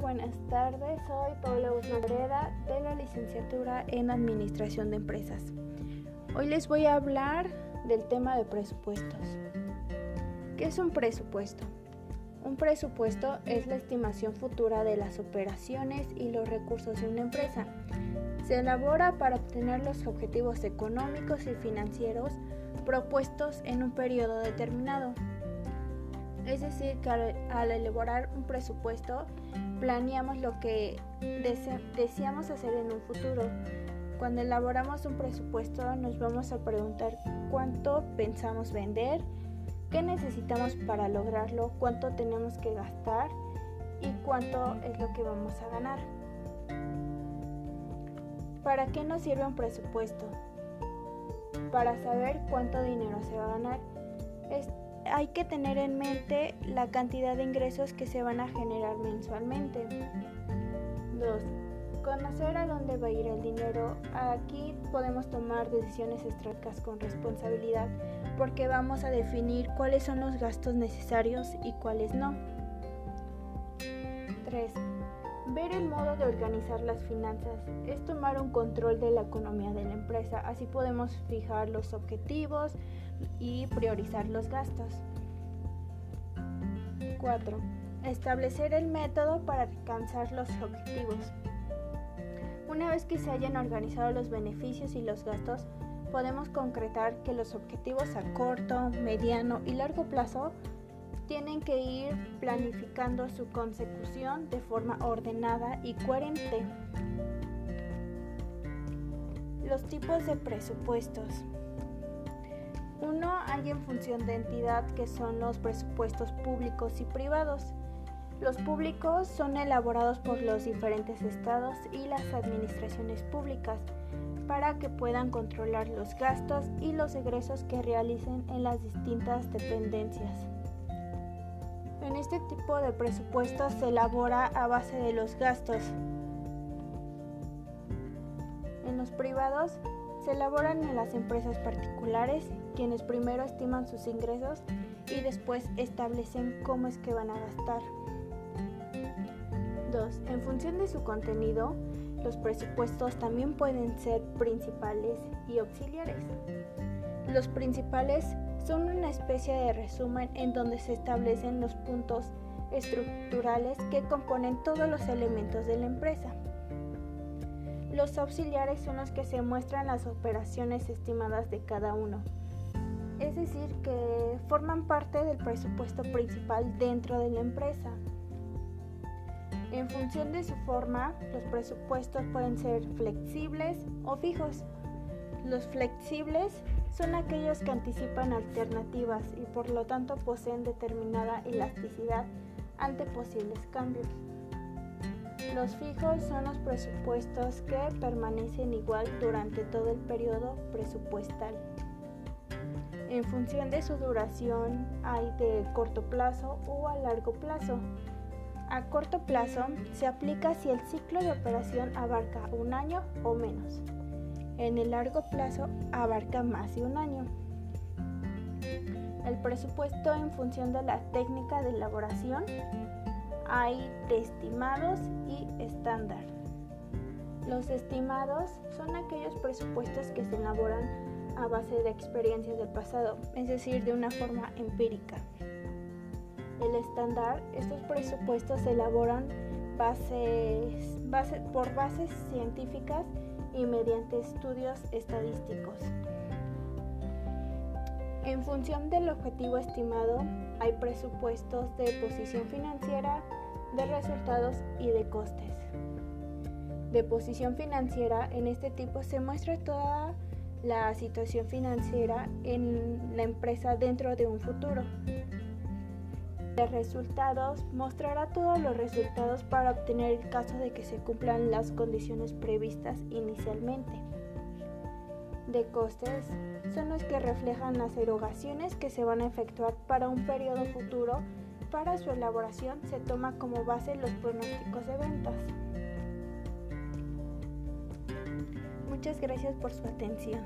buenas tardes. Soy Paula Guzmán de la licenciatura en Administración de Empresas. Hoy les voy a hablar del tema de presupuestos. ¿Qué es un presupuesto? Un presupuesto es la estimación futura de las operaciones y los recursos de una empresa. Se elabora para obtener los objetivos económicos y financieros propuestos en un periodo determinado. Es decir, que al, elaborar un presupuesto planeamos lo que deseamos hacer en un futuro. Cuando elaboramos un presupuesto nos vamos a preguntar cuánto pensamos vender, qué necesitamos para lograrlo, cuánto tenemos que gastar y cuánto es lo que vamos a ganar. ¿Para qué nos sirve un presupuesto? Para saber cuánto dinero se va a ganar hay que tener en mente la cantidad de ingresos que se van a generar mensualmente. 2. Conocer a dónde va a ir el dinero. Aquí podemos tomar decisiones estratégicas con responsabilidad porque vamos a definir cuáles son los gastos necesarios y cuáles no. 3. Ver el modo de organizar las finanzas es tomar un control de la economía de la empresa. Así podemos fijar los objetivos y priorizar los gastos. 4. Establecer el método para alcanzar los objetivos. Una vez que se hayan organizado los beneficios y los gastos, podemos concretar que los objetivos a corto, mediano y largo plazo tienen que ir planificando su consecución de forma ordenada y coherente. Los tipos de presupuestos. Uno hay en función de entidad que son los presupuestos públicos y privados. Los públicos son elaborados por los diferentes estados y las administraciones públicas para que puedan controlar los gastos y los egresos que realicen en las distintas dependencias. En este tipo de presupuestos se elabora a base de los gastos. En los privados se elaboran en las empresas particulares, quienes primero estiman sus ingresos y después establecen cómo es que van a gastar. 2. En función de su contenido, los presupuestos también pueden ser principales y auxiliares. Los principales son una especie de resumen en donde se establecen los puntos estructurales que componen todos los elementos de la empresa. Los auxiliares son los que se muestran las operaciones estimadas de cada uno, es decir, que forman parte del presupuesto principal dentro de la empresa. En función de su forma, los presupuestos pueden ser flexibles o fijos. Los flexibles son aquellos que anticipan alternativas y por lo tanto poseen determinada elasticidad ante posibles cambios. Los fijos son los presupuestos que permanecen igual durante todo el periodo presupuestal. En función de su duración hay de corto plazo o a largo plazo. A corto plazo se aplica si el ciclo de operación abarca un año o menos en el largo plazo abarca más de un año. El presupuesto en función de la técnica de elaboración hay estimados y estándar. Los estimados son aquellos presupuestos que se elaboran a base de experiencias del pasado, es decir, de una forma empírica. El estándar, estos presupuestos se elaboran por bases científicas y mediante estudios estadísticos. En función del objetivo estimado, hay presupuestos de posición financiera, de resultados y de costes. De posición financiera, en este tipo se muestra toda la situación financiera en la empresa dentro de un futuro de resultados mostrará todos los resultados para obtener el caso de que se cumplan las condiciones previstas inicialmente. De costes son los que reflejan las erogaciones que se van a efectuar para un periodo futuro. Para su elaboración se toma como base los pronósticos de ventas. Muchas gracias por su atención.